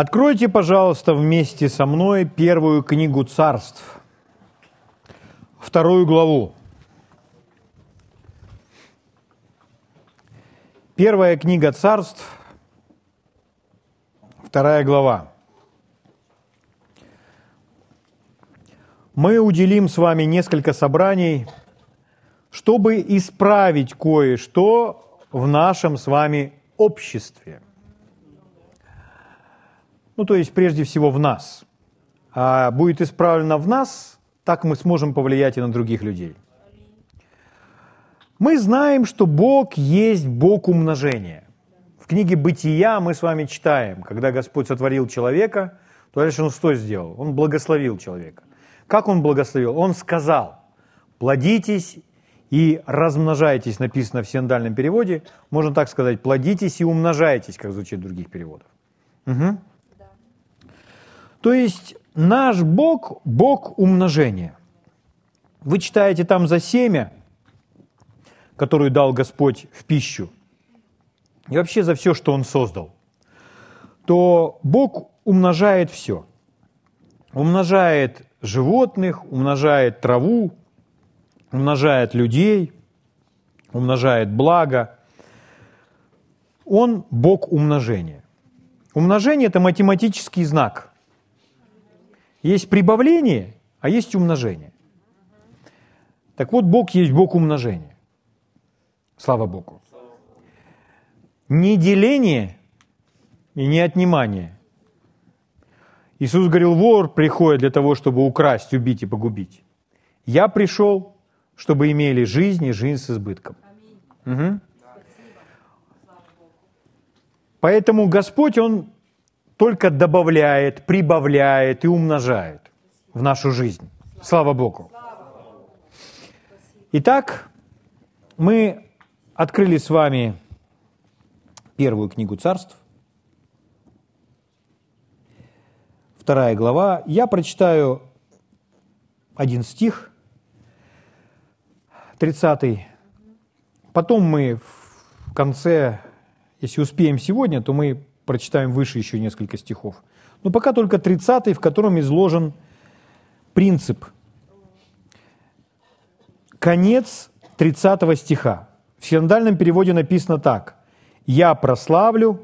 Откройте, пожалуйста, вместе со мной первую книгу царств, вторую главу. Первая книга царств, вторая глава. Мы уделим с вами несколько собраний, чтобы исправить кое-что в нашем с вами обществе – ну, то есть прежде всего в нас. А будет исправлено в нас, так мы сможем повлиять и на других людей. Мы знаем, что Бог есть Бог умножения. В книге «Бытия» мы с вами читаем, когда Господь сотворил человека, то дальше Он что сделал? Он благословил человека. Как Он благословил? Он сказал, плодитесь и размножайтесь, написано в синдальном переводе. Можно так сказать, плодитесь и умножайтесь, как звучит в других переводах. Угу. То есть наш Бог – Бог умножения. Вы читаете там за семя, которую дал Господь в пищу, и вообще за все, что Он создал, то Бог умножает все. Умножает животных, умножает траву, умножает людей, умножает благо. Он Бог умножения. Умножение – это математический знак – есть прибавление, а есть умножение. Так вот, Бог есть Бог умножения. Слава Богу. Не деление и не отнимание. Иисус говорил, вор приходит для того, чтобы украсть, убить и погубить. Я пришел, чтобы имели жизнь и жизнь с избытком. Угу. Поэтому Господь, Он только добавляет, прибавляет и умножает в нашу жизнь. Слава Богу. Итак, мы открыли с вами первую книгу царств, вторая глава. Я прочитаю один стих, 30. Потом мы в конце, если успеем сегодня, то мы прочитаем выше еще несколько стихов. Но пока только 30 в котором изложен принцип. Конец 30 стиха. В синодальном переводе написано так. «Я прославлю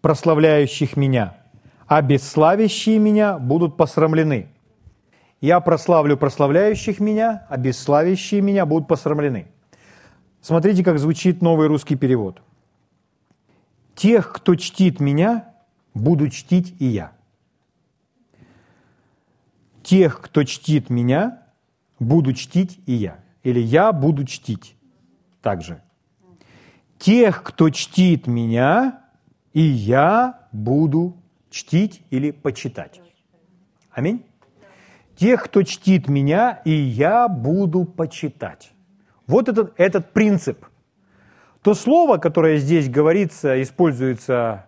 прославляющих меня, а бесславящие меня будут посрамлены». «Я прославлю прославляющих меня, а бесславящие меня будут посрамлены». Смотрите, как звучит новый русский перевод – Тех, кто чтит меня, буду чтить и я. Тех, кто чтит меня, буду чтить и я. Или я буду чтить также. Тех, кто чтит меня, и я буду чтить или почитать. Аминь. Тех, кто чтит меня, и я буду почитать. Вот этот, этот принцип – то слово, которое здесь говорится, используется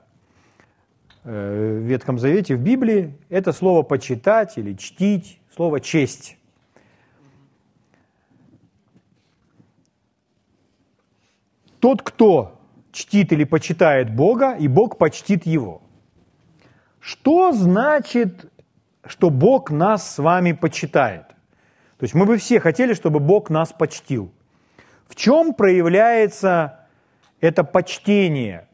э, в Ветхом Завете, в Библии, это слово «почитать» или «чтить», слово «честь». Тот, кто чтит или почитает Бога, и Бог почтит его. Что значит, что Бог нас с вами почитает? То есть мы бы все хотели, чтобы Бог нас почтил. В чем проявляется это почтение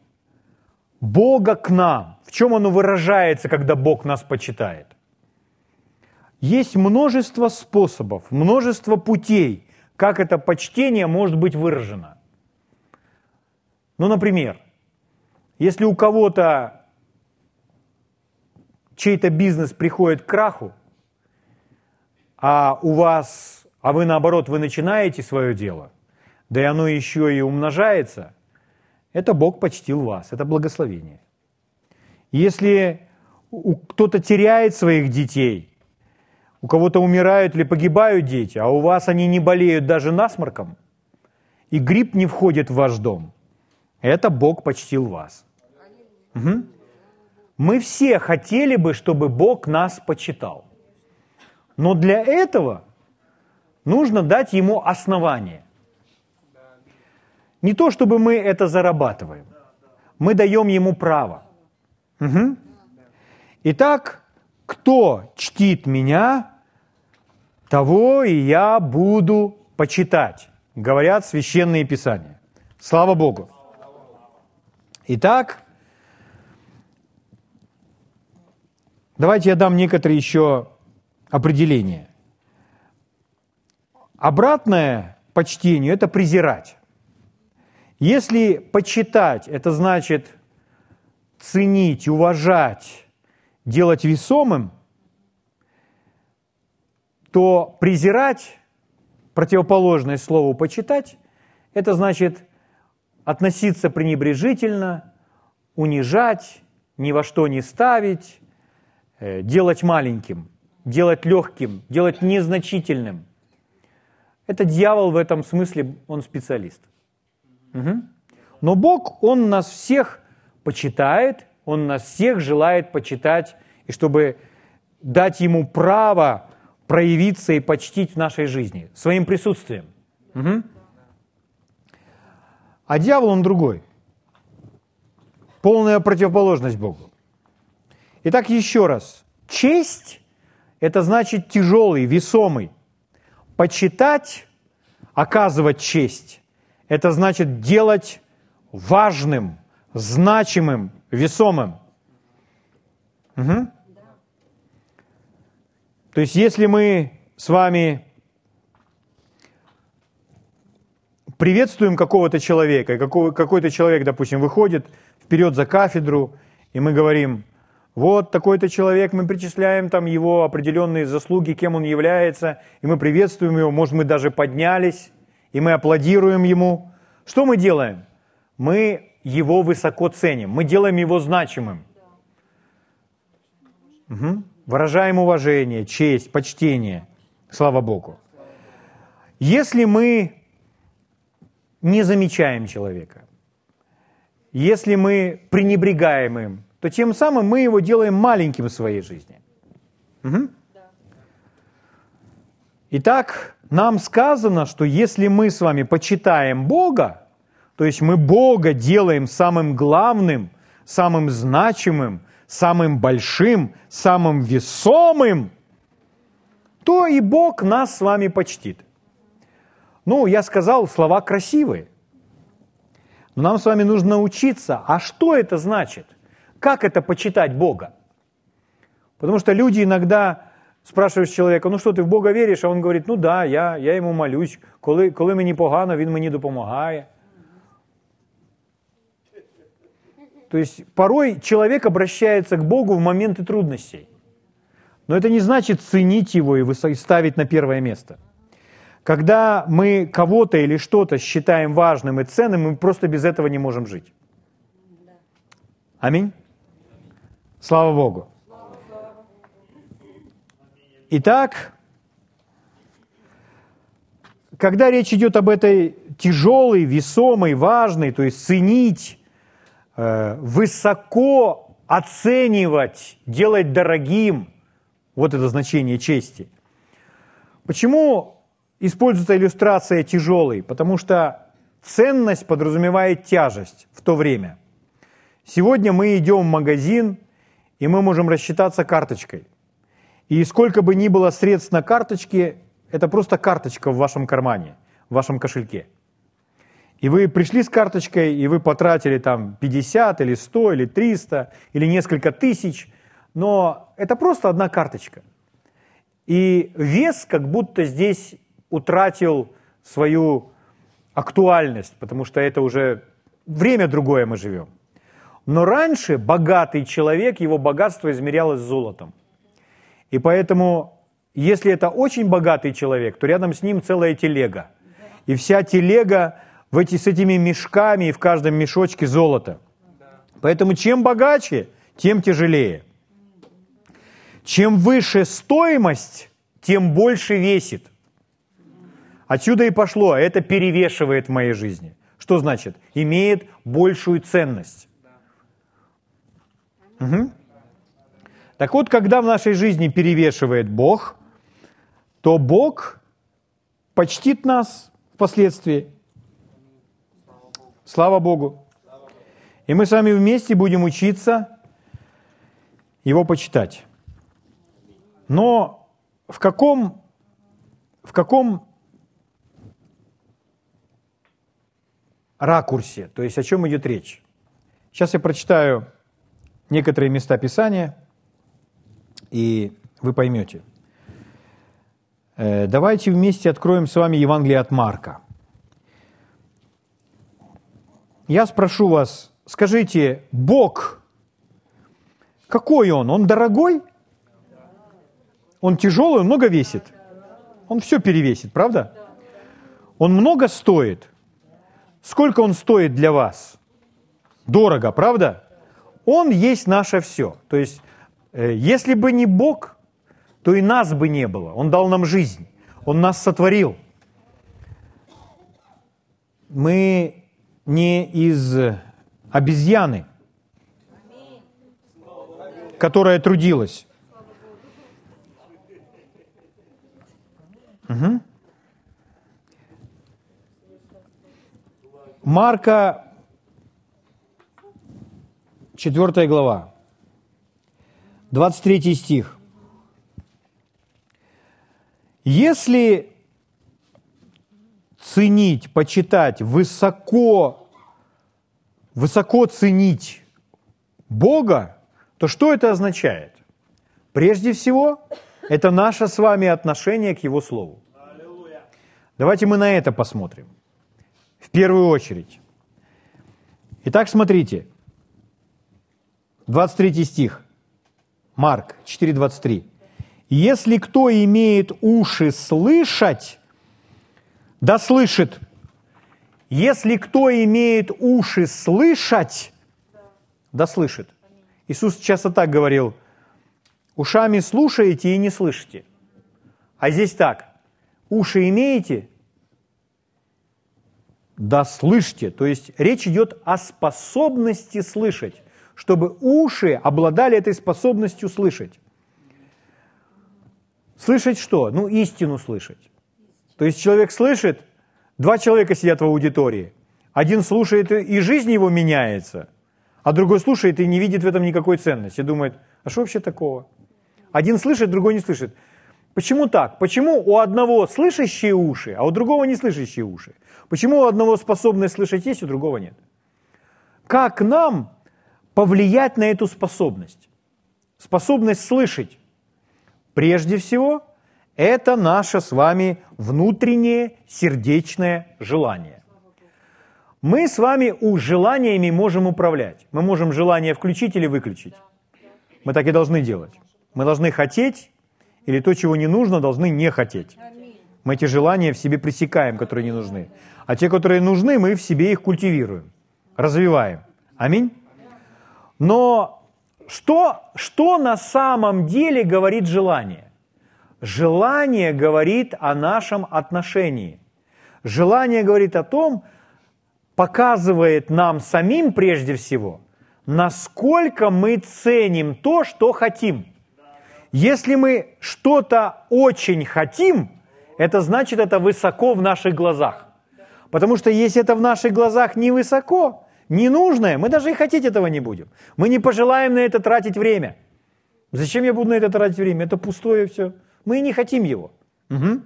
Бога к нам. В чем оно выражается, когда Бог нас почитает? Есть множество способов, множество путей, как это почтение может быть выражено. Ну, например, если у кого-то чей-то бизнес приходит к краху, а у вас, а вы наоборот, вы начинаете свое дело, да и оно еще и умножается – это Бог почтил вас, это благословение. Если кто-то теряет своих детей, у кого-то умирают или погибают дети, а у вас они не болеют даже насморком, и грипп не входит в ваш дом, это Бог почтил вас. Угу. Мы все хотели бы, чтобы Бог нас почитал. Но для этого нужно дать Ему основание. Не то, чтобы мы это зарабатываем. Мы даем ему право. Угу. Итак, кто чтит меня, того и я буду почитать, говорят священные писания. Слава Богу. Итак, давайте я дам некоторые еще определения. Обратное почтению – это презирать. Если почитать – это значит ценить, уважать, делать весомым, то презирать, противоположное слову почитать, это значит относиться пренебрежительно, унижать, ни во что не ставить, э, делать маленьким, делать легким, делать незначительным. Это дьявол в этом смысле, он специалист. Угу. Но Бог, Он нас всех почитает, Он нас всех желает почитать, и чтобы дать Ему право проявиться и почтить в нашей жизни своим присутствием. Угу. А дьявол, он другой. Полная противоположность Богу. Итак, еще раз. Честь – это значит тяжелый, весомый. Почитать, оказывать честь – это значит делать важным, значимым, весомым. Угу. То есть если мы с вами приветствуем какого-то человека, какой-то человек, допустим, выходит вперед за кафедру, и мы говорим, вот такой-то человек, мы причисляем там его определенные заслуги, кем он является, и мы приветствуем его, может, мы даже поднялись, и мы аплодируем ему. Что мы делаем? Мы его высоко ценим, мы делаем его значимым. Угу. Выражаем уважение, честь, почтение. Слава Богу. Если мы не замечаем человека, если мы пренебрегаем им, то тем самым мы его делаем маленьким в своей жизни. Угу. Итак, нам сказано, что если мы с вами почитаем Бога, то есть мы Бога делаем самым главным, самым значимым, самым большим, самым весомым, то и Бог нас с вами почтит. Ну, я сказал, слова красивые. Но нам с вами нужно научиться, а что это значит? Как это почитать Бога? Потому что люди иногда спрашиваешь человека, ну що ти в Бога віриш? А він говорить, ну да, я я йому молюсь, коли коли мені погано, він мені допомагає. То есть порой человек обращается к Богу в моменты трудностей. Но это не значит ценить его и ставить на первое место. Когда мы кого-то или что-то считаем важным и ценным, мы просто без этого не можем жить. Аминь. Слава Богу. Итак, когда речь идет об этой тяжелой, весомой, важной, то есть ценить, э, высоко оценивать, делать дорогим, вот это значение чести. Почему используется иллюстрация тяжелой? Потому что ценность подразумевает тяжесть в то время. Сегодня мы идем в магазин, и мы можем рассчитаться карточкой. И сколько бы ни было средств на карточке, это просто карточка в вашем кармане, в вашем кошельке. И вы пришли с карточкой, и вы потратили там 50 или 100 или 300 или несколько тысяч, но это просто одна карточка. И вес как будто здесь утратил свою актуальность, потому что это уже время другое мы живем. Но раньше богатый человек, его богатство измерялось золотом – и поэтому, если это очень богатый человек, то рядом с ним целая телега. И вся телега в эти, с этими мешками, и в каждом мешочке золото. Поэтому чем богаче, тем тяжелее. Чем выше стоимость, тем больше весит. Отсюда и пошло, это перевешивает в моей жизни. Что значит? Имеет большую ценность. Угу. Так вот, когда в нашей жизни перевешивает Бог, то Бог почтит нас впоследствии. Слава Богу. И мы с вами вместе будем учиться его почитать. Но в каком, в каком ракурсе, то есть о чем идет речь? Сейчас я прочитаю некоторые места Писания, и вы поймете. Э, давайте вместе откроем с вами Евангелие от Марка. Я спрошу вас, скажите, Бог, какой Он? Он дорогой? Он тяжелый, он много весит? Он все перевесит, правда? Он много стоит. Сколько он стоит для вас? Дорого, правда? Он есть наше все. То есть, если бы не Бог, то и нас бы не было. Он дал нам жизнь. Он нас сотворил. Мы не из обезьяны, которая трудилась. Угу. Марка, 4 глава, 23 стих. Если ценить, почитать, высоко, высоко ценить Бога, то что это означает? Прежде всего, это наше с вами отношение к Его Слову. Давайте мы на это посмотрим. В первую очередь. Итак, смотрите. 23 стих. Марк 4:23. Если кто имеет уши слышать, да слышит. Если кто имеет уши слышать, да слышит. Иисус часто так говорил, ушами слушаете и не слышите. А здесь так, уши имеете, да слышите. То есть речь идет о способности слышать, чтобы уши обладали этой способностью слышать. Слышать что? Ну, истину слышать. То есть человек слышит, два человека сидят в аудитории. Один слушает, и жизнь его меняется, а другой слушает и не видит в этом никакой ценности. Думает, а что вообще такого? Один слышит, другой не слышит. Почему так? Почему у одного слышащие уши, а у другого не слышащие уши? Почему у одного способность слышать есть, у другого нет? Как нам повлиять на эту способность? Способность слышать. Прежде всего – это наше с вами внутреннее сердечное желание. Мы с вами у желаниями можем управлять. Мы можем желание включить или выключить. Мы так и должны делать. Мы должны хотеть, или то, чего не нужно, должны не хотеть. Мы эти желания в себе пресекаем, которые не нужны. А те, которые нужны, мы в себе их культивируем, развиваем. Аминь. Но что, что на самом деле говорит желание? Желание говорит о нашем отношении. Желание говорит о том, показывает нам самим прежде всего, насколько мы ценим то, что хотим. Если мы что-то очень хотим, это значит, это высоко в наших глазах. Потому что если это в наших глазах не высоко, не нужное, мы даже и хотеть этого не будем. Мы не пожелаем на это тратить время. Зачем я буду на это тратить время? Это пустое все. Мы не хотим его. Угу.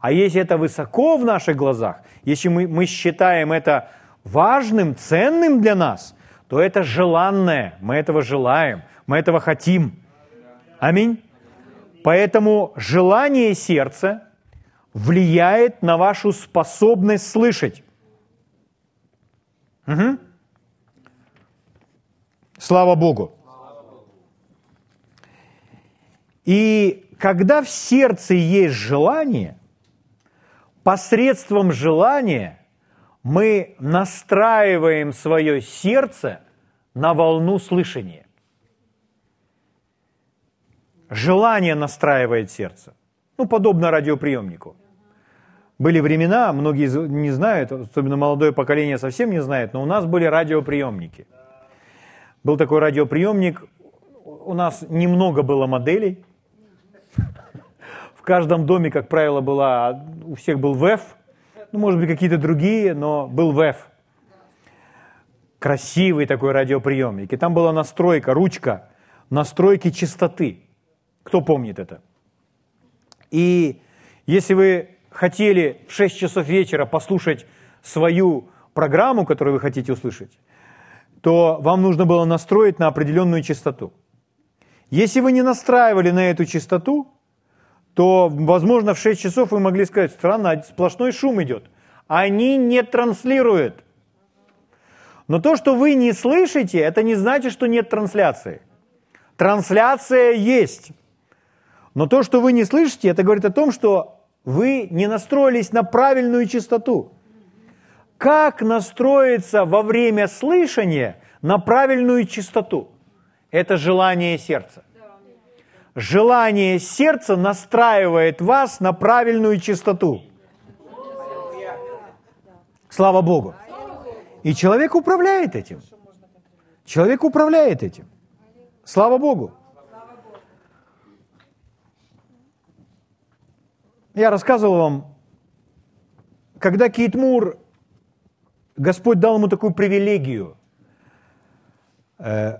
А если это высоко в наших глазах, если мы, мы считаем это важным, ценным для нас, то это желанное, мы этого желаем, мы этого хотим. Аминь. Поэтому желание сердца влияет на вашу способность слышать. Угу. Слава Богу. И когда в сердце есть желание, посредством желания мы настраиваем свое сердце на волну слышания. Желание настраивает сердце. Ну, подобно радиоприемнику. Были времена, многие не знают, особенно молодое поколение совсем не знает, но у нас были радиоприемники. Был такой радиоприемник, у нас немного было моделей – каждом доме, как правило, была, у всех был ВЭФ, ну, может быть, какие-то другие, но был ВЭФ. Красивый такой радиоприемник. И там была настройка, ручка. настройки частоты. Кто помнит это? И если вы хотели в 6 часов вечера послушать свою программу, которую вы хотите услышать, то вам нужно было настроить на определенную частоту. Если вы не настраивали на эту частоту, то, возможно, в 6 часов вы могли сказать, странно, сплошной шум идет. Они не транслируют. Но то, что вы не слышите, это не значит, что нет трансляции. Трансляция есть. Но то, что вы не слышите, это говорит о том, что вы не настроились на правильную частоту. Как настроиться во время слышания на правильную частоту? Это желание сердца. Желание сердца настраивает вас на правильную частоту. Слава Богу. И человек управляет этим. Человек управляет этим. Слава Богу. Я рассказывал вам, когда Кейт Мур, Господь дал ему такую привилегию э,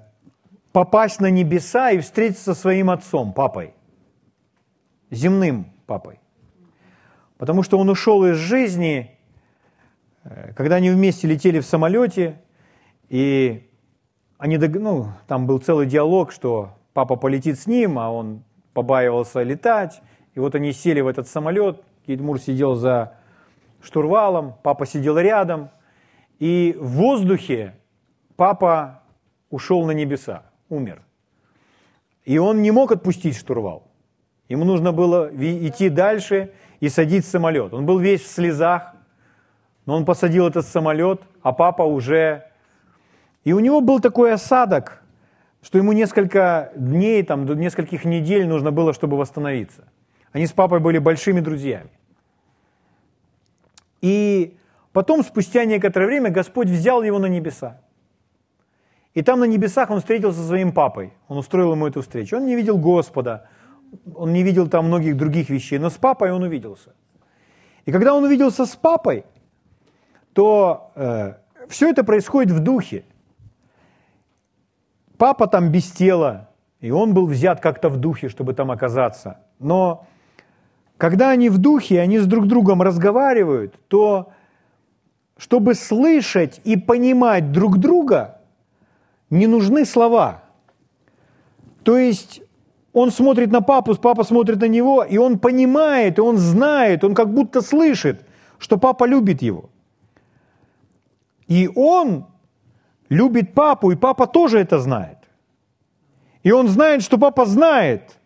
попасть на небеса и встретиться со своим отцом, папой, земным папой. Потому что он ушел из жизни, э, когда они вместе летели в самолете, и они, ну, там был целый диалог, что папа полетит с ним, а он побаивался летать, и вот они сели в этот самолет, Кейтмур сидел за штурвалом, папа сидел рядом, и в воздухе папа ушел на небеса, умер. И он не мог отпустить штурвал. Ему нужно было идти дальше и садить самолет. Он был весь в слезах, но он посадил этот самолет, а папа уже... И у него был такой осадок, что ему несколько дней, там, до нескольких недель нужно было, чтобы восстановиться. Они с папой были большими друзьями. И потом, спустя некоторое время, Господь взял его на небеса. И там на небесах он встретился со своим папой. Он устроил ему эту встречу. Он не видел Господа, он не видел там многих других вещей, но с папой он увиделся. И когда он увиделся с папой, то э, все это происходит в духе. Папа там без тела, и он был взят как-то в духе, чтобы там оказаться. Но когда они в духе, они с друг другом разговаривают, то чтобы слышать и понимать друг друга, не нужны слова. То есть он смотрит на папу, папа смотрит на него, и он понимает, и он знает, он как будто слышит, что папа любит его. И он любит папу, и папа тоже это знает. И он знает, что папа знает,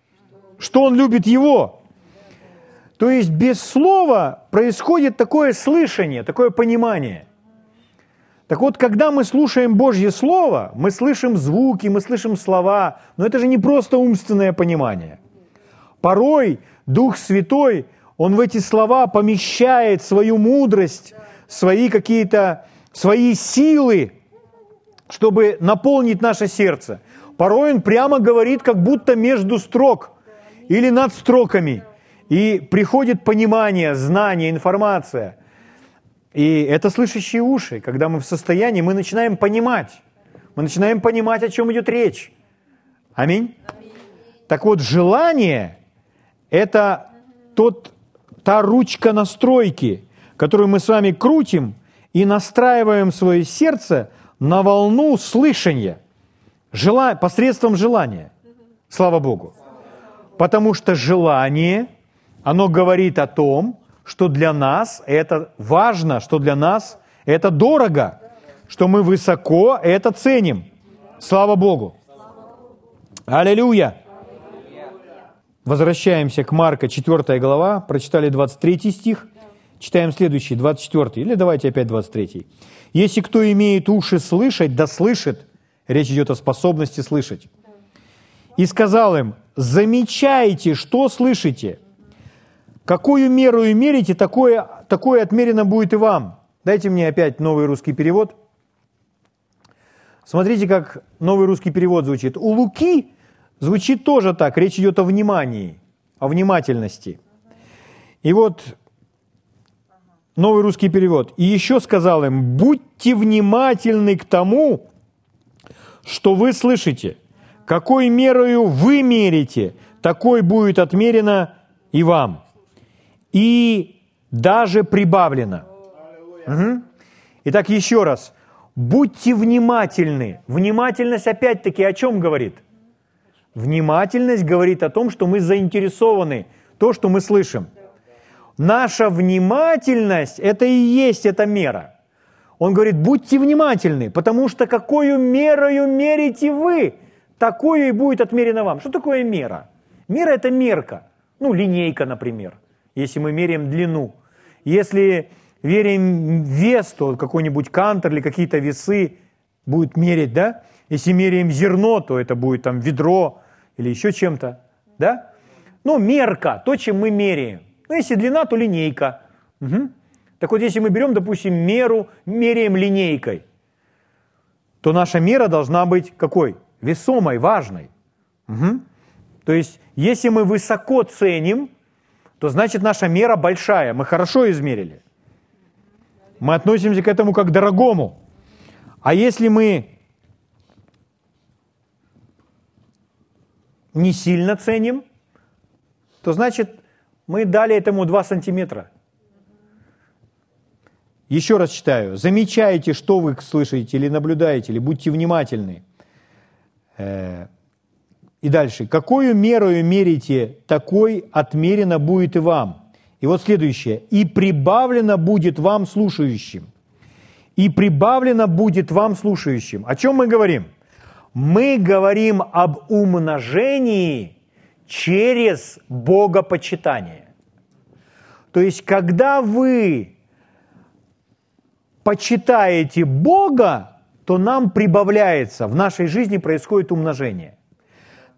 что он любит его – то есть без слова происходит такое слышание, такое понимание. Так вот, когда мы слушаем Божье Слово, мы слышим звуки, мы слышим слова, но это же не просто умственное понимание. Порой Дух Святой, Он в эти слова помещает свою мудрость, свои какие-то, свои силы, чтобы наполнить наше сердце. Порой Он прямо говорит, как будто между строк или над строками – и приходит понимание, знание, информация. И это слышащие уши. Когда мы в состоянии, мы начинаем понимать. Мы начинаем понимать, о чем идет речь. Аминь. Так вот, желание – это тот, та ручка настройки, которую мы с вами крутим и настраиваем свое сердце на волну слышания, жела... посредством желания. Слава Богу. Потому что желание – оно говорит о том, что для нас это важно, что для нас это дорого, что мы высоко это ценим. Слава Богу. Аллилуйя. Возвращаемся к Марка, 4 глава, прочитали 23 стих, читаем следующий, 24, или давайте опять 23. «Если кто имеет уши слышать, да слышит». Речь идет о способности слышать. «И сказал им, замечайте, что слышите, Какую меру и мерите, такое, такое отмерено будет и вам. Дайте мне опять новый русский перевод. Смотрите, как новый русский перевод звучит. У Луки звучит тоже так. Речь идет о внимании, о внимательности. И вот новый русский перевод. И еще сказал им, будьте внимательны к тому, что вы слышите. какой мерою вы мерите, такой будет отмерено и вам. И даже прибавлено. Угу. Итак, еще раз. Будьте внимательны. Внимательность опять-таки о чем говорит? Внимательность говорит о том, что мы заинтересованы, то, что мы слышим. Наша внимательность – это и есть эта мера. Он говорит, будьте внимательны, потому что какую мерою мерите вы, такое и будет отмерено вам. Что такое мера? Мера – это мерка. Ну, линейка, например, если мы меряем длину. Если верим вес, то какой-нибудь кантор или какие-то весы будет мерить, да? Если меряем зерно, то это будет там ведро или еще чем-то, да? Ну, мерка, то, чем мы меряем. Ну, если длина, то линейка. Угу. Так вот, если мы берем, допустим, меру, меряем линейкой, то наша мера должна быть какой? Весомой, важной. Угу. То есть, если мы высоко ценим, то значит наша мера большая, мы хорошо измерили. Мы относимся к этому как к дорогому. А если мы не сильно ценим, то значит мы дали этому 2 сантиметра. Еще раз читаю. Замечайте, что вы слышите или наблюдаете, или будьте внимательны. И дальше. Какую мерою мерите, такой отмерено будет и вам. И вот следующее. И прибавлено будет вам слушающим. И прибавлено будет вам слушающим. О чем мы говорим? Мы говорим об умножении через богопочитание. То есть, когда вы почитаете Бога, то нам прибавляется, в нашей жизни происходит умножение.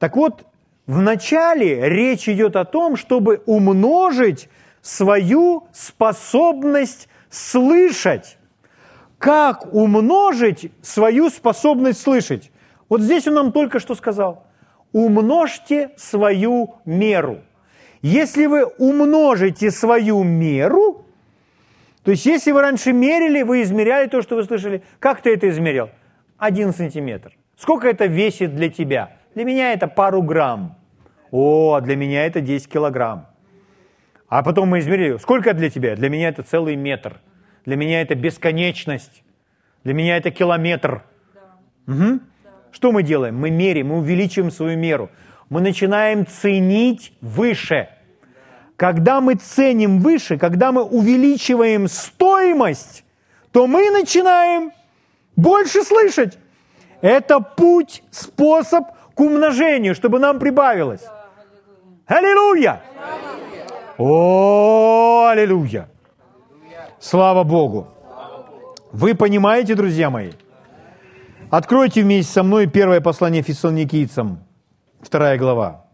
Так вот, вначале речь идет о том, чтобы умножить свою способность слышать. Как умножить свою способность слышать? Вот здесь он нам только что сказал. Умножьте свою меру. Если вы умножите свою меру, то есть если вы раньше мерили, вы измеряли то, что вы слышали, как ты это измерил? Один сантиметр. Сколько это весит для тебя? Для меня это пару грамм. О, для меня это 10 килограмм. А потом мы измерили, сколько для тебя? Для меня это целый метр. Для меня это бесконечность. Для меня это километр. Да. Угу. Да. Что мы делаем? Мы меряем, мы увеличиваем свою меру. Мы начинаем ценить выше. Когда мы ценим выше, когда мы увеличиваем стоимость, то мы начинаем больше слышать. Это путь, способ к умножению, чтобы нам прибавилось. Аллилуйя! О, аллилуйя! Слава Богу! Вы понимаете, друзья мои? Откройте вместе со мной первое послание фессалоникийцам, вторая глава.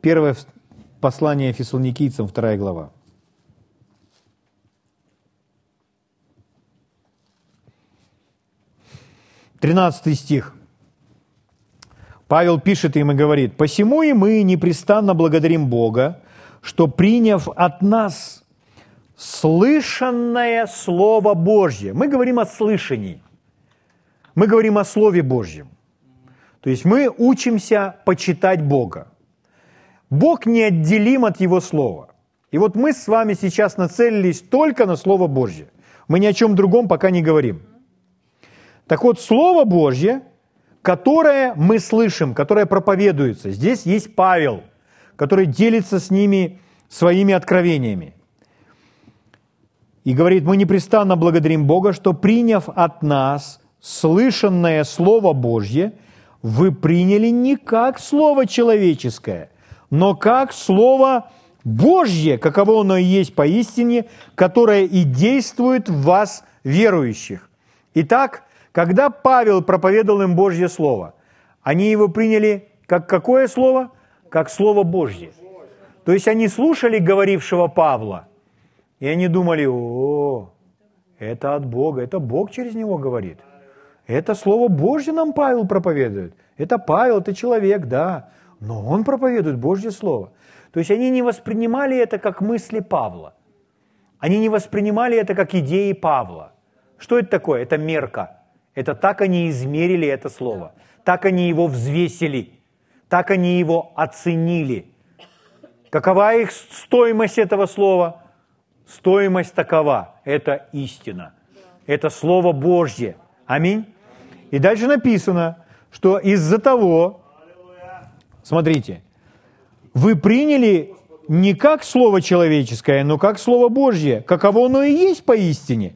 Первое послание фессалоникийцам, вторая глава. Тринадцатый стих. Павел пишет им и говорит, «Посему и мы непрестанно благодарим Бога, что, приняв от нас слышанное Слово Божье, мы говорим о слышании, мы говорим о Слове Божьем. То есть мы учимся почитать Бога. Бог неотделим от Его Слова. И вот мы с вами сейчас нацелились только на Слово Божье. Мы ни о чем другом пока не говорим. Так вот, Слово Божье – которое мы слышим, которое проповедуется. Здесь есть Павел, который делится с ними своими откровениями. И говорит, мы непрестанно благодарим Бога, что приняв от нас слышанное Слово Божье, вы приняли не как Слово человеческое, но как Слово Божье, каково оно и есть поистине, которое и действует в вас, верующих. Итак, когда Павел проповедовал им Божье Слово, они его приняли как какое слово? Как Слово Божье. То есть они слушали говорившего Павла, и они думали, о, это от Бога, это Бог через него говорит. Это Слово Божье нам Павел проповедует. Это Павел, это человек, да, но он проповедует Божье Слово. То есть они не воспринимали это как мысли Павла. Они не воспринимали это как идеи Павла. Что это такое? Это мерка. Это так они измерили это слово. так они его взвесили, так они его оценили. Какова их стоимость этого слова? Стоимость такова – это истина, это Слово Божье. Аминь. И дальше написано, что из-за того, смотрите, вы приняли не как Слово человеческое, но как Слово Божье, каково оно и есть поистине,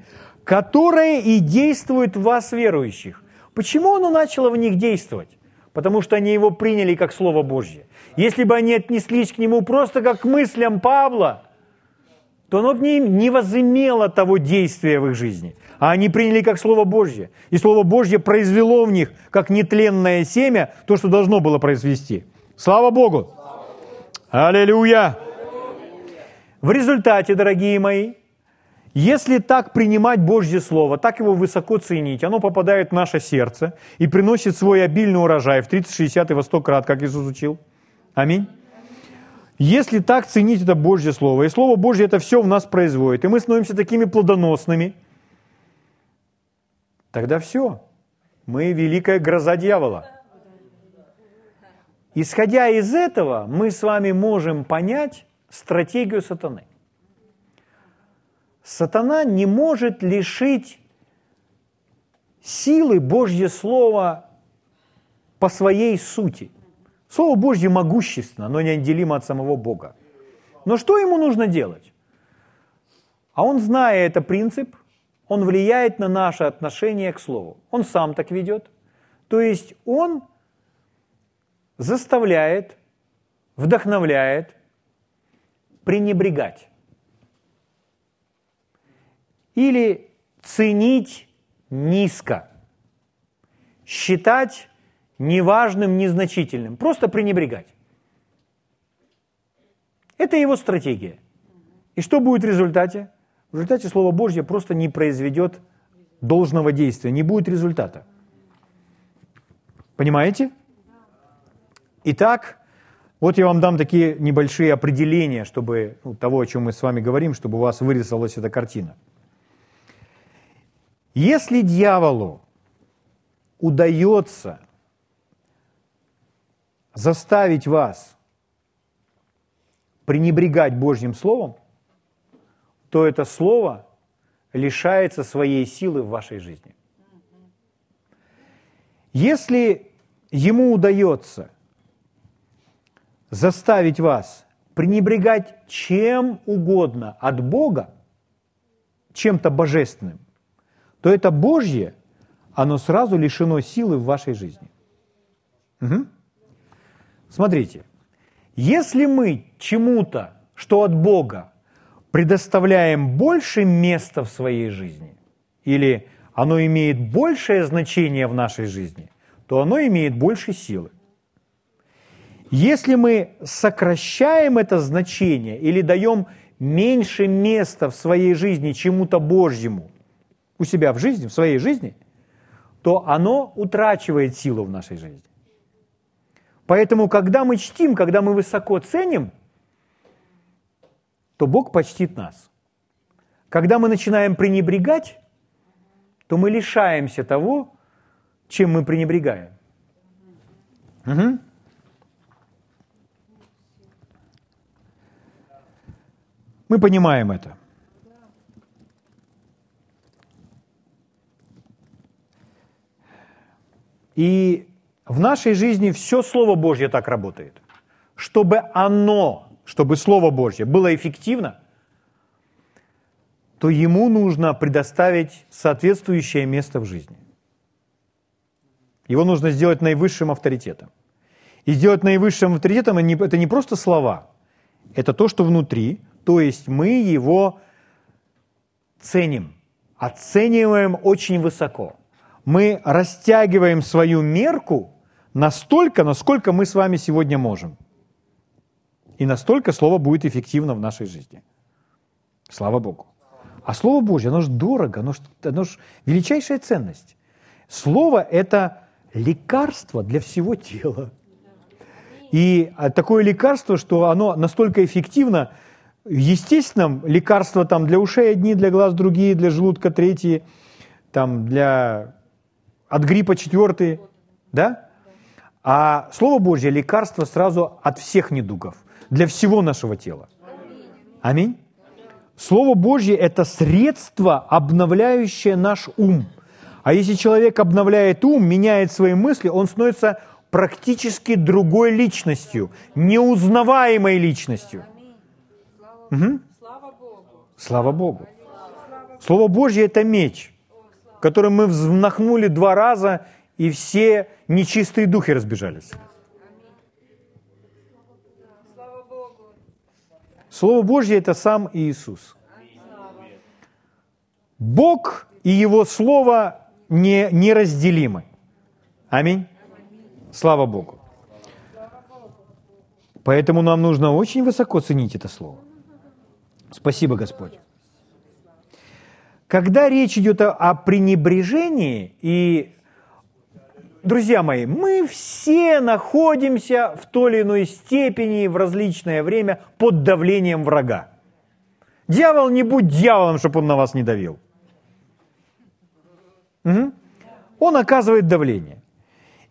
которое и действует в вас, верующих. Почему оно начало в них действовать? Потому что они его приняли как Слово Божье. Если бы они отнеслись к нему просто как к мыслям Павла, то оно бы не возымело того действия в их жизни. А они приняли как Слово Божье. И Слово Божье произвело в них, как нетленное семя, то, что должно было произвести. Слава Богу! Аллилуйя! В результате, дорогие мои, если так принимать Божье Слово, так его высоко ценить, оно попадает в наше сердце и приносит свой обильный урожай в 30, 60 и во 100 крат, как Иисус учил. Аминь. Если так ценить это Божье Слово, и Слово Божье это все в нас производит, и мы становимся такими плодоносными, тогда все. Мы великая гроза дьявола. Исходя из этого, мы с вами можем понять стратегию сатаны. Сатана не может лишить силы Божье Слово по своей сути. Слово Божье могущественно, но неотделимо от самого Бога. Но что ему нужно делать? А он, зная это принцип, он влияет на наше отношение к Слову. Он сам так ведет. То есть он заставляет, вдохновляет пренебрегать или ценить низко, считать неважным, незначительным, просто пренебрегать. Это его стратегия. И что будет в результате? В результате Слово Божье просто не произведет должного действия, не будет результата. Понимаете? Итак, вот я вам дам такие небольшие определения, чтобы ну, того, о чем мы с вами говорим, чтобы у вас вырисовалась эта картина. Если дьяволу удается заставить вас пренебрегать Божьим Словом, то это Слово лишается своей силы в вашей жизни. Если ему удается заставить вас пренебрегать чем угодно от Бога, чем-то божественным, то это Божье, оно сразу лишено силы в вашей жизни. Угу. Смотрите, если мы чему-то, что от Бога, предоставляем больше места в своей жизни, или оно имеет большее значение в нашей жизни, то оно имеет больше силы. Если мы сокращаем это значение или даем меньше места в своей жизни чему-то Божьему, у себя в жизни, в своей жизни, то оно утрачивает силу в нашей жизни. Поэтому, когда мы чтим, когда мы высоко ценим, то Бог почтит нас. Когда мы начинаем пренебрегать, то мы лишаемся того, чем мы пренебрегаем. Угу. Мы понимаем это. И в нашей жизни все Слово Божье так работает. Чтобы оно, чтобы Слово Божье было эффективно, то ему нужно предоставить соответствующее место в жизни. Его нужно сделать наивысшим авторитетом. И сделать наивысшим авторитетом это не просто слова, это то, что внутри, то есть мы его ценим, оцениваем очень высоко мы растягиваем свою мерку настолько, насколько мы с вами сегодня можем. И настолько Слово будет эффективно в нашей жизни. Слава Богу. А Слово Божье, оно же дорого, оно же, оно же величайшая ценность. Слово – это лекарство для всего тела. И а, такое лекарство, что оно настолько эффективно, естественно, лекарства там для ушей одни, для глаз другие, для желудка третьи, там для от гриппа четвертый, да? А Слово Божье – лекарство сразу от всех недугов, для всего нашего тела. Аминь. Слово Божье – это средство, обновляющее наш ум. А если человек обновляет ум, меняет свои мысли, он становится практически другой личностью, неузнаваемой личностью. Угу. Слава Богу. Слово Божье – это меч, которым мы взмахнули два раза, и все нечистые духи разбежались. Слово Божье – это сам Иисус. Бог и Его Слово не, неразделимы. Аминь. Слава Богу. Поэтому нам нужно очень высоко ценить это Слово. Спасибо, Господь. Когда речь идет о пренебрежении, и, друзья мои, мы все находимся в той или иной степени в различное время под давлением врага. Дьявол не будь дьяволом, чтобы он на вас не давил. Угу. Он оказывает давление.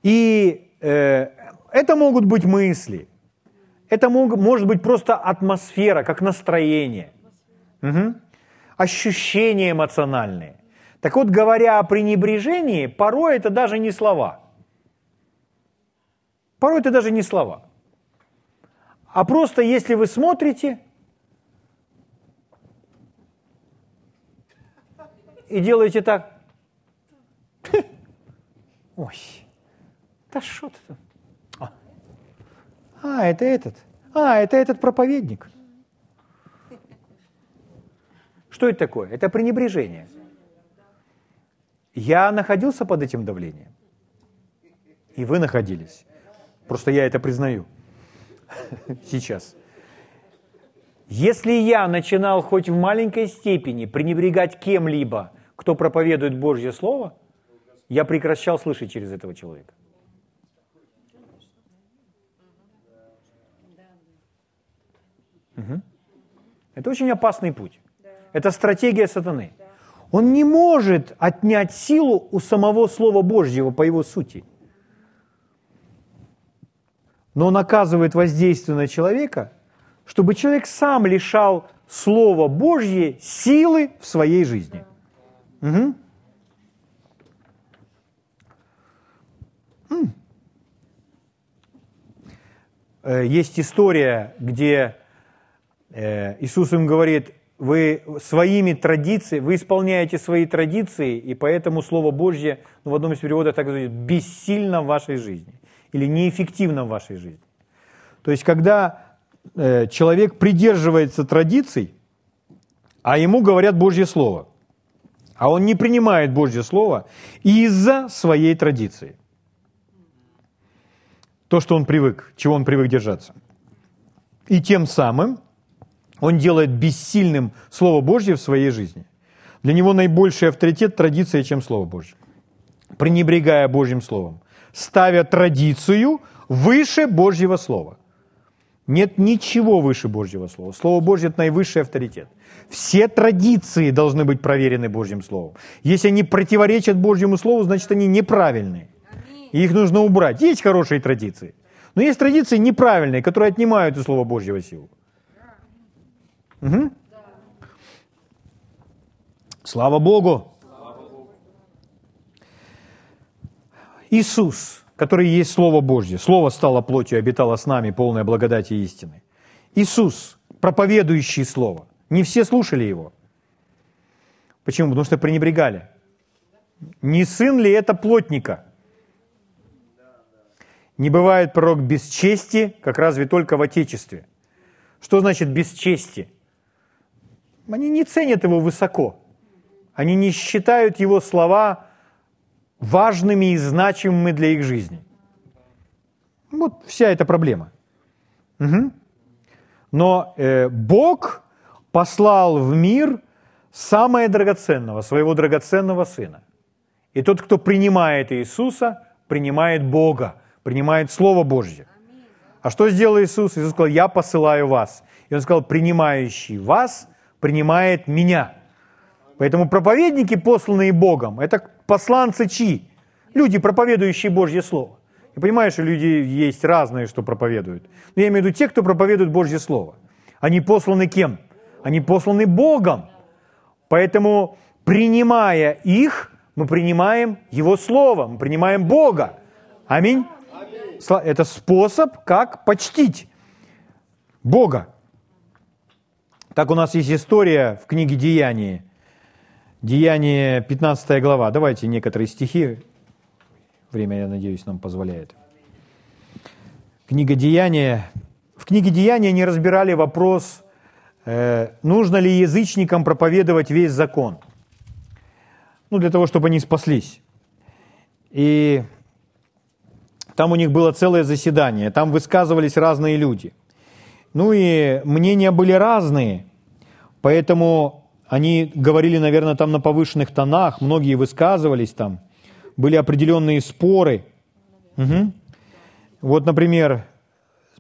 И э, это могут быть мысли, это мог, может быть просто атмосфера, как настроение, угу. Ощущения эмоциональные. Так вот, говоря о пренебрежении, порой это даже не слова. Порой это даже не слова. А просто если вы смотрите и делаете так, ой, да что ты там? А, это этот. А, это этот проповедник. Что это такое? Это пренебрежение. Я находился под этим давлением. И вы находились. Просто я это признаю. Сейчас. Если я начинал хоть в маленькой степени пренебрегать кем-либо, кто проповедует Божье Слово, я прекращал слышать через этого человека. Угу. Это очень опасный путь. Это стратегия сатаны. Он не может отнять силу у самого Слова Божьего по его сути. Но он оказывает воздействие на человека, чтобы человек сам лишал Слова Божье силы в своей жизни. Угу. Есть история, где Э, Иисус им говорит, вы своими традициями, вы исполняете свои традиции, и поэтому Слово Божье, ну, в одном из переводов так говорит, бессильно в вашей жизни или неэффективно в вашей жизни. То есть, когда э, человек придерживается традиций, а ему говорят Божье Слово, а он не принимает Божье Слово из-за своей традиции. То, что он привык, чего он привык держаться. И тем самым он делает бессильным Слово Божье в своей жизни. Для него наибольший авторитет – традиция, чем Слово Божье. Пренебрегая Божьим Словом, ставя традицию выше Божьего Слова. Нет ничего выше Божьего Слова. Слово Божье – это наивысший авторитет. Все традиции должны быть проверены Божьим Словом. Если они противоречат Божьему Слову, значит, они неправильные. И их нужно убрать. Есть хорошие традиции. Но есть традиции неправильные, которые отнимают у Слова Божьего силу. Угу. Слава Богу. Иисус, который есть Слово Божье, Слово стало плотью обитало с нами, полное благодати и истины. Иисус, проповедующий Слово. Не все слушали Его. Почему? Потому что пренебрегали. Не сын ли это плотника? Не бывает пророк без чести, как разве только в Отечестве. Что значит без чести? Они не ценят его высоко. Они не считают его слова важными и значимыми для их жизни. Вот вся эта проблема. Угу. Но э, Бог послал в мир самое драгоценного, своего драгоценного Сына. И тот, кто принимает Иисуса, принимает Бога, принимает Слово Божье. А что сделал Иисус? Иисус сказал, я посылаю вас. И он сказал, принимающий вас – принимает меня. Поэтому проповедники, посланные Богом, это посланцы чьи? Люди, проповедующие Божье Слово. Я понимаю, что люди есть разные, что проповедуют. Но я имею в виду те, кто проповедует Божье Слово. Они посланы кем? Они посланы Богом. Поэтому, принимая их, мы принимаем Его Слово, мы принимаем Бога. Аминь. Это способ, как почтить Бога. Так у нас есть история в книге Деяния. Деяние 15 глава. Давайте некоторые стихи. Время, я надеюсь, нам позволяет. Книга Деяния. В книге Деяния не разбирали вопрос, э, нужно ли язычникам проповедовать весь закон. Ну, для того, чтобы они спаслись. И там у них было целое заседание, там высказывались разные люди. Ну и мнения были разные, поэтому они говорили, наверное, там на повышенных тонах, многие высказывались там, были определенные споры. Угу. Вот, например,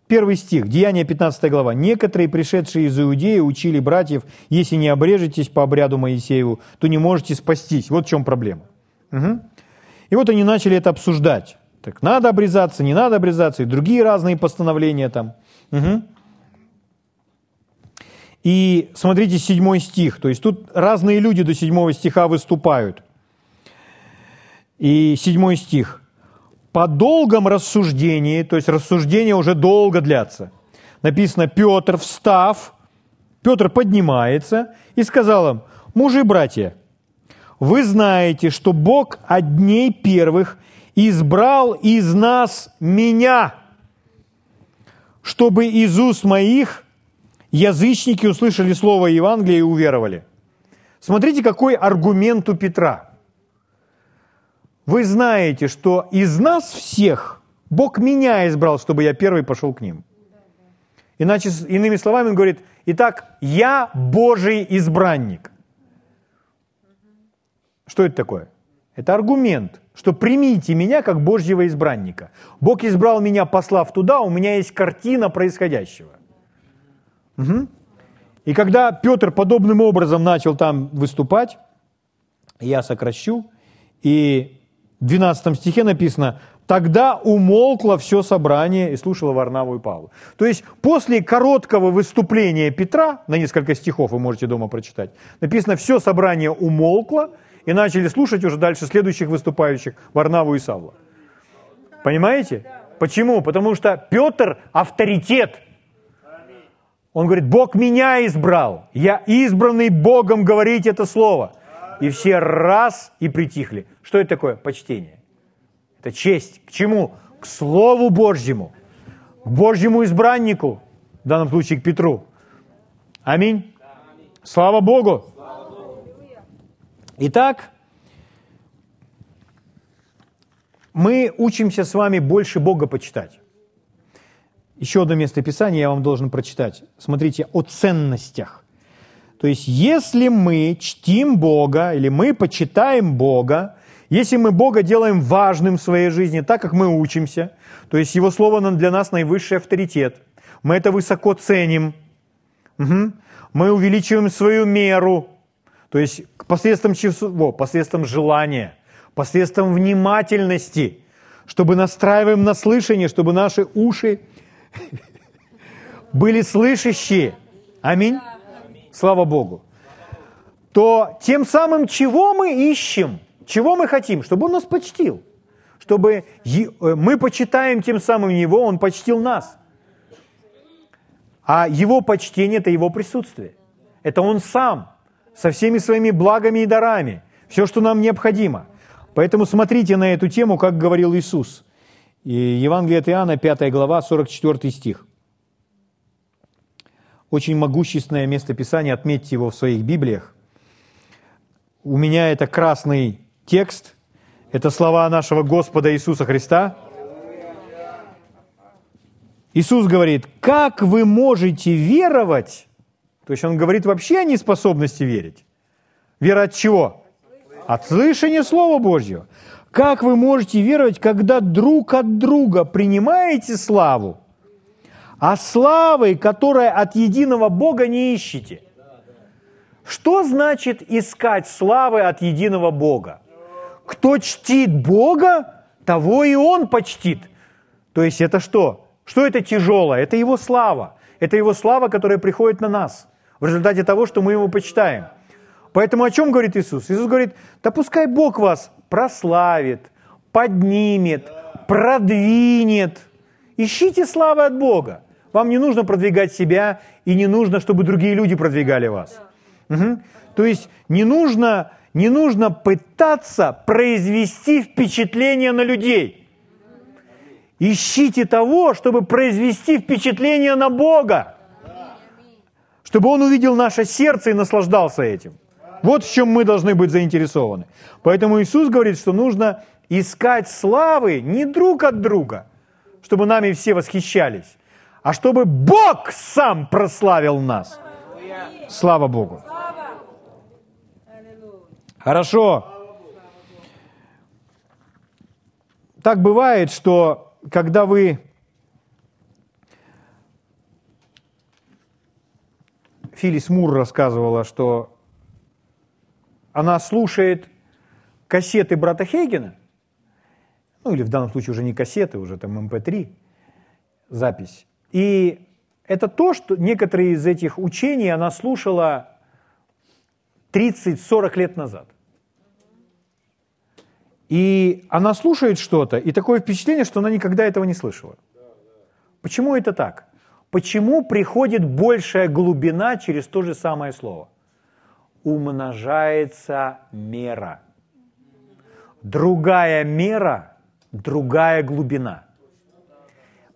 первый стих, Деяние 15 глава. «Некоторые, пришедшие из Иудеи, учили братьев, если не обрежетесь по обряду Моисееву, то не можете спастись». Вот в чем проблема. Угу. И вот они начали это обсуждать. Так надо обрезаться, не надо обрезаться, и другие разные постановления там. Угу. И смотрите седьмой стих, то есть тут разные люди до седьмого стиха выступают. И седьмой стих. По долгом рассуждении, то есть рассуждения уже долго длятся, написано, Петр, встав, Петр поднимается и сказал им, мужи и братья, вы знаете, что Бог от первых избрал из нас меня, чтобы из уст моих язычники услышали слово Евангелия и уверовали. Смотрите, какой аргумент у Петра. Вы знаете, что из нас всех Бог меня избрал, чтобы я первый пошел к ним. Иначе, иными словами, он говорит, итак, я Божий избранник. Что это такое? Это аргумент, что примите меня как Божьего избранника. Бог избрал меня, послав туда, у меня есть картина происходящего. Угу. И когда Петр подобным образом начал там выступать, я сокращу, и в 12 стихе написано, тогда умолкло все собрание и слушало Варнаву и Павла. То есть после короткого выступления Петра, на несколько стихов вы можете дома прочитать, написано, все собрание умолкло, и начали слушать уже дальше следующих выступающих, Варнаву и Савла. Понимаете? Почему? Потому что Петр авторитет. Он говорит, Бог меня избрал. Я избранный Богом говорить это слово. И все раз и притихли. Что это такое? Почтение. Это честь. К чему? К Слову Божьему. К Божьему избраннику. В данном случае к Петру. Аминь. Слава Богу. Итак, мы учимся с вами больше Бога почитать. Еще одно место Писания я вам должен прочитать. Смотрите, о ценностях. То есть, если мы чтим Бога, или мы почитаем Бога, если мы Бога делаем важным в своей жизни, так как мы учимся, то есть Его Слово для нас наивысший авторитет, мы это высоко ценим, угу. мы увеличиваем свою меру, то есть посредством чего? Посредством желания, посредством внимательности, чтобы настраиваем на слышание, чтобы наши уши были слышащие. Аминь. Слава Богу. То тем самым, чего мы ищем, чего мы хотим, чтобы Он нас почтил, чтобы э, мы почитаем тем самым Его, Он почтил нас. А Его почтение – это Его присутствие. Это Он сам – со всеми своими благами и дарами, все, что нам необходимо. Поэтому смотрите на эту тему, как говорил Иисус. И Евангелие от Иоанна, 5 глава, 44 стих. Очень могущественное место Писания, отметьте его в своих Библиях. У меня это красный текст, это слова нашего Господа Иисуса Христа. Иисус говорит, как вы можете веровать, то есть он говорит вообще о неспособности верить. Вера от чего? От слышания Слова Божьего. Как вы можете веровать, когда друг от друга принимаете славу, а славы, которая от единого Бога, не ищете? Что значит искать славы от единого Бога? Кто чтит Бога, того и он почтит. То есть это что? Что это тяжелое? Это Его слава. Это Его слава, которая приходит на нас в результате того, что мы Его почитаем. Поэтому о чем говорит Иисус? Иисус говорит, да пускай Бог вас прославит, поднимет, продвинет. Ищите славы от Бога. Вам не нужно продвигать себя, и не нужно, чтобы другие люди продвигали вас. Угу. То есть не нужно, не нужно пытаться произвести впечатление на людей. Ищите того, чтобы произвести впечатление на Бога. Чтобы Он увидел наше сердце и наслаждался этим. Вот в чем мы должны быть заинтересованы. Поэтому Иисус говорит, что нужно искать славы не друг от друга, чтобы нами все восхищались, а чтобы Бог сам прославил нас. Слава Богу. Хорошо. Так бывает, что когда вы Филис Мур рассказывала, что она слушает кассеты брата Хейгена, ну или в данном случае уже не кассеты, уже там MP3, эм запись. И это то, что некоторые из этих учений она слушала 30-40 лет назад. И она слушает что-то, и такое впечатление, что она никогда этого не слышала. Почему это так? Почему приходит большая глубина через то же самое слово? Умножается мера. Другая мера, другая глубина –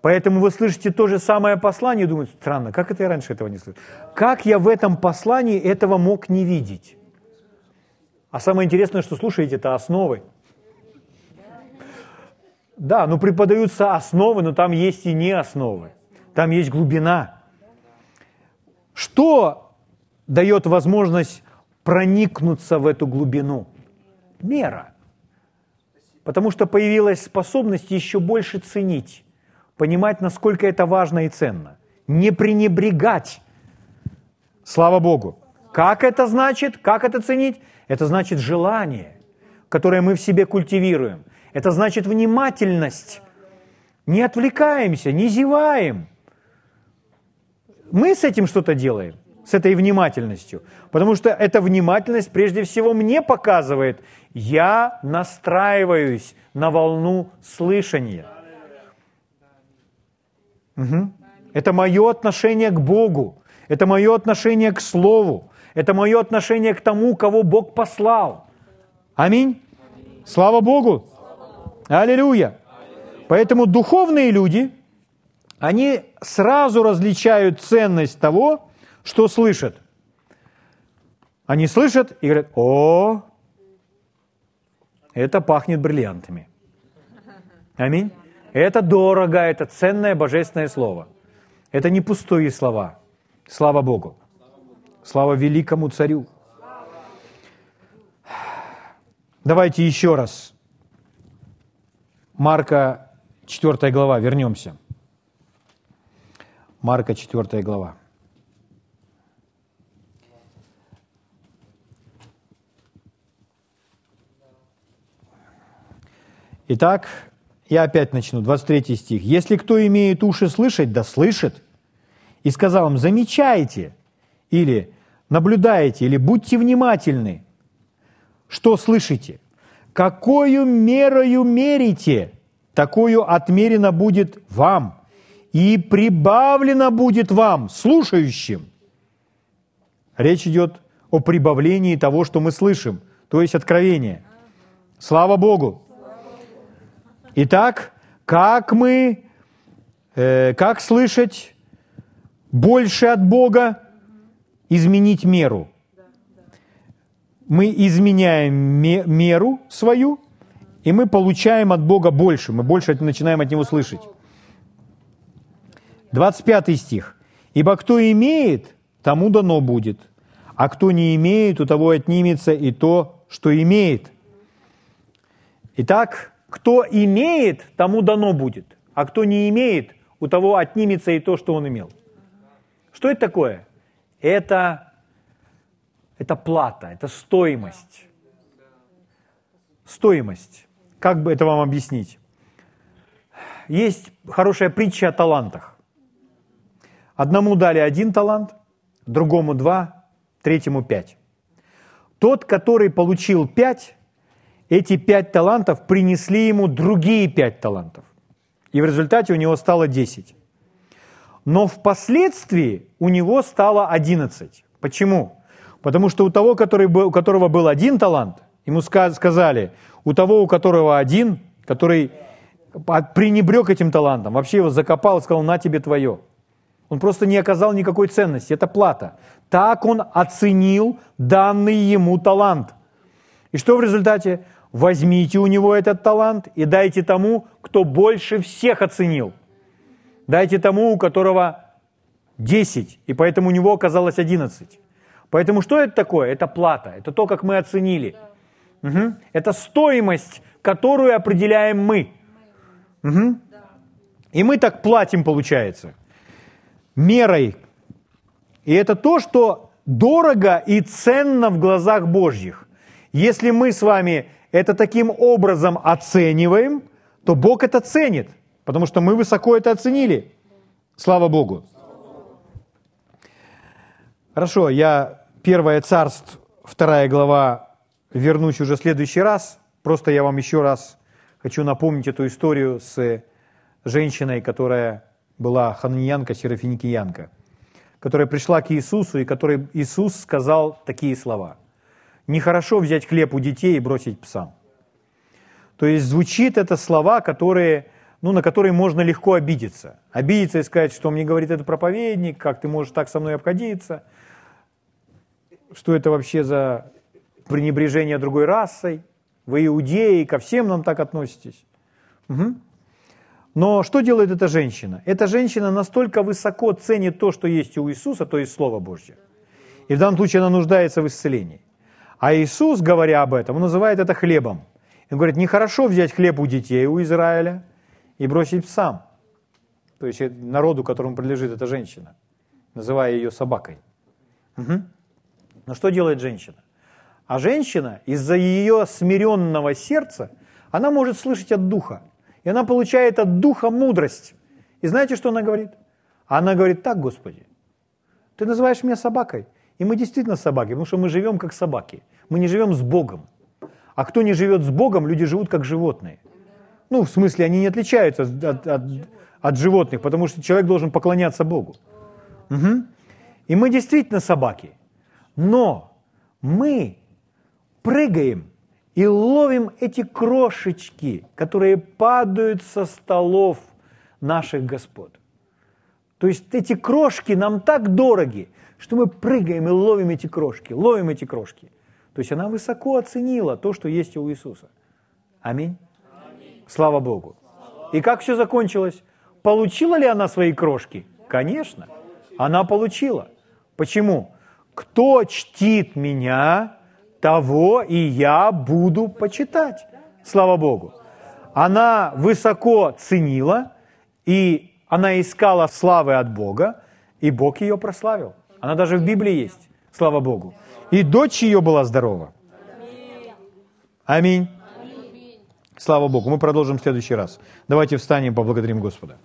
Поэтому вы слышите то же самое послание и думаете, странно, как это я раньше этого не слышал? Как я в этом послании этого мог не видеть? А самое интересное, что слушаете, это основы. Да, ну преподаются основы, но там есть и не основы. Там есть глубина. Что дает возможность проникнуться в эту глубину? Мера. Потому что появилась способность еще больше ценить понимать, насколько это важно и ценно. Не пренебрегать. Слава Богу. Как это значит? Как это ценить? Это значит желание, которое мы в себе культивируем. Это значит внимательность. Не отвлекаемся, не зеваем. Мы с этим что-то делаем, с этой внимательностью. Потому что эта внимательность прежде всего мне показывает, я настраиваюсь на волну слышания. Угу. Это мое отношение к Богу, это мое отношение к Слову, это мое отношение к тому, кого Бог послал. Аминь. Слава Богу. Аллилуйя. Поэтому духовные люди, они сразу различают ценность того, что слышат. Они слышат и говорят, о, это пахнет бриллиантами. Аминь. Это дорого, это ценное божественное слово. Это не пустые слова. Слава Богу. Слава великому царю. Давайте еще раз. Марка 4 глава, вернемся. Марка 4 глава. Итак, я опять начну, 23 стих. «Если кто имеет уши слышать, да слышит». И сказал им, замечайте, или наблюдайте, или будьте внимательны. Что слышите? Какую мерою мерите, такую отмерено будет вам, и прибавлено будет вам, слушающим. Речь идет о прибавлении того, что мы слышим, то есть откровение. Слава Богу! Итак, как мы, э, как слышать больше от Бога? Изменить меру. Мы изменяем меру свою, и мы получаем от Бога больше, мы больше начинаем от Него слышать. 25 стих. «Ибо кто имеет, тому дано будет, а кто не имеет, у того отнимется и то, что имеет». Итак, кто имеет, тому дано будет, а кто не имеет, у того отнимется и то, что он имел. Что это такое? Это, это плата, это стоимость. Стоимость. Как бы это вам объяснить? есть хорошая притча о талантах. Одному дали один талант, другому два, третьему пять. Тот, который получил пять, эти пять талантов принесли ему другие пять талантов. И в результате у него стало десять. Но впоследствии у него стало одиннадцать. Почему? Потому что у того, который был, у которого был один талант, ему сказали, у того, у которого один, который пренебрег этим талантом, вообще его закопал и сказал, на тебе твое. Он просто не оказал никакой ценности, это плата. Так он оценил данный ему талант. И что в результате? Возьмите у него этот талант и дайте тому, кто больше всех оценил. Дайте тому, у которого 10, и поэтому у него оказалось 11. Поэтому что это такое? Это плата, это то, как мы оценили. Угу. Это стоимость, которую определяем мы. Угу. И мы так платим, получается, мерой. И это то, что дорого и ценно в глазах Божьих. Если мы с вами это таким образом оцениваем, то Бог это ценит, потому что мы высоко это оценили. Слава Богу. Хорошо, я первое царство, вторая глава, вернусь уже в следующий раз. Просто я вам еще раз хочу напомнить эту историю с женщиной, которая была хананьянка, серафиникиянка, которая пришла к Иисусу, и которой Иисус сказал такие слова. «Нехорошо взять хлеб у детей и бросить псам». То есть звучит это слова, которые, ну, на которые можно легко обидеться. Обидеться и сказать, что мне говорит этот проповедник, как ты можешь так со мной обходиться, что это вообще за пренебрежение другой расой, вы иудеи, ко всем нам так относитесь. Угу. Но что делает эта женщина? Эта женщина настолько высоко ценит то, что есть у Иисуса, то есть Слово Божье. И в данном случае она нуждается в исцелении. А Иисус, говоря об этом, он называет это хлебом. Он говорит, нехорошо взять хлеб у детей, у Израиля, и бросить псам. То есть народу, которому принадлежит эта женщина, называя ее собакой. Угу. Но что делает женщина? А женщина из-за ее смиренного сердца, она может слышать от Духа. И она получает от Духа мудрость. И знаете, что она говорит? Она говорит, так, Господи, ты называешь меня собакой. И мы действительно собаки, потому что мы живем как собаки. Мы не живем с Богом. А кто не живет с Богом, люди живут как животные. Ну, в смысле, они не отличаются от, от, от животных, потому что человек должен поклоняться Богу. Угу. И мы действительно собаки. Но мы прыгаем и ловим эти крошечки, которые падают со столов наших господ. То есть эти крошки нам так дороги, что мы прыгаем и ловим эти крошки, ловим эти крошки. То есть она высоко оценила то, что есть у Иисуса. Аминь. Аминь. Слава Богу. И как все закончилось? Получила ли она свои крошки? Конечно. Она получила. Почему? Кто чтит меня, того и я буду почитать. Слава Богу. Она высоко ценила, и она искала славы от Бога, и Бог ее прославил. Она даже в Библии есть, слава Богу. И дочь ее была здорова. Аминь. Слава Богу. Мы продолжим в следующий раз. Давайте встанем, поблагодарим Господа.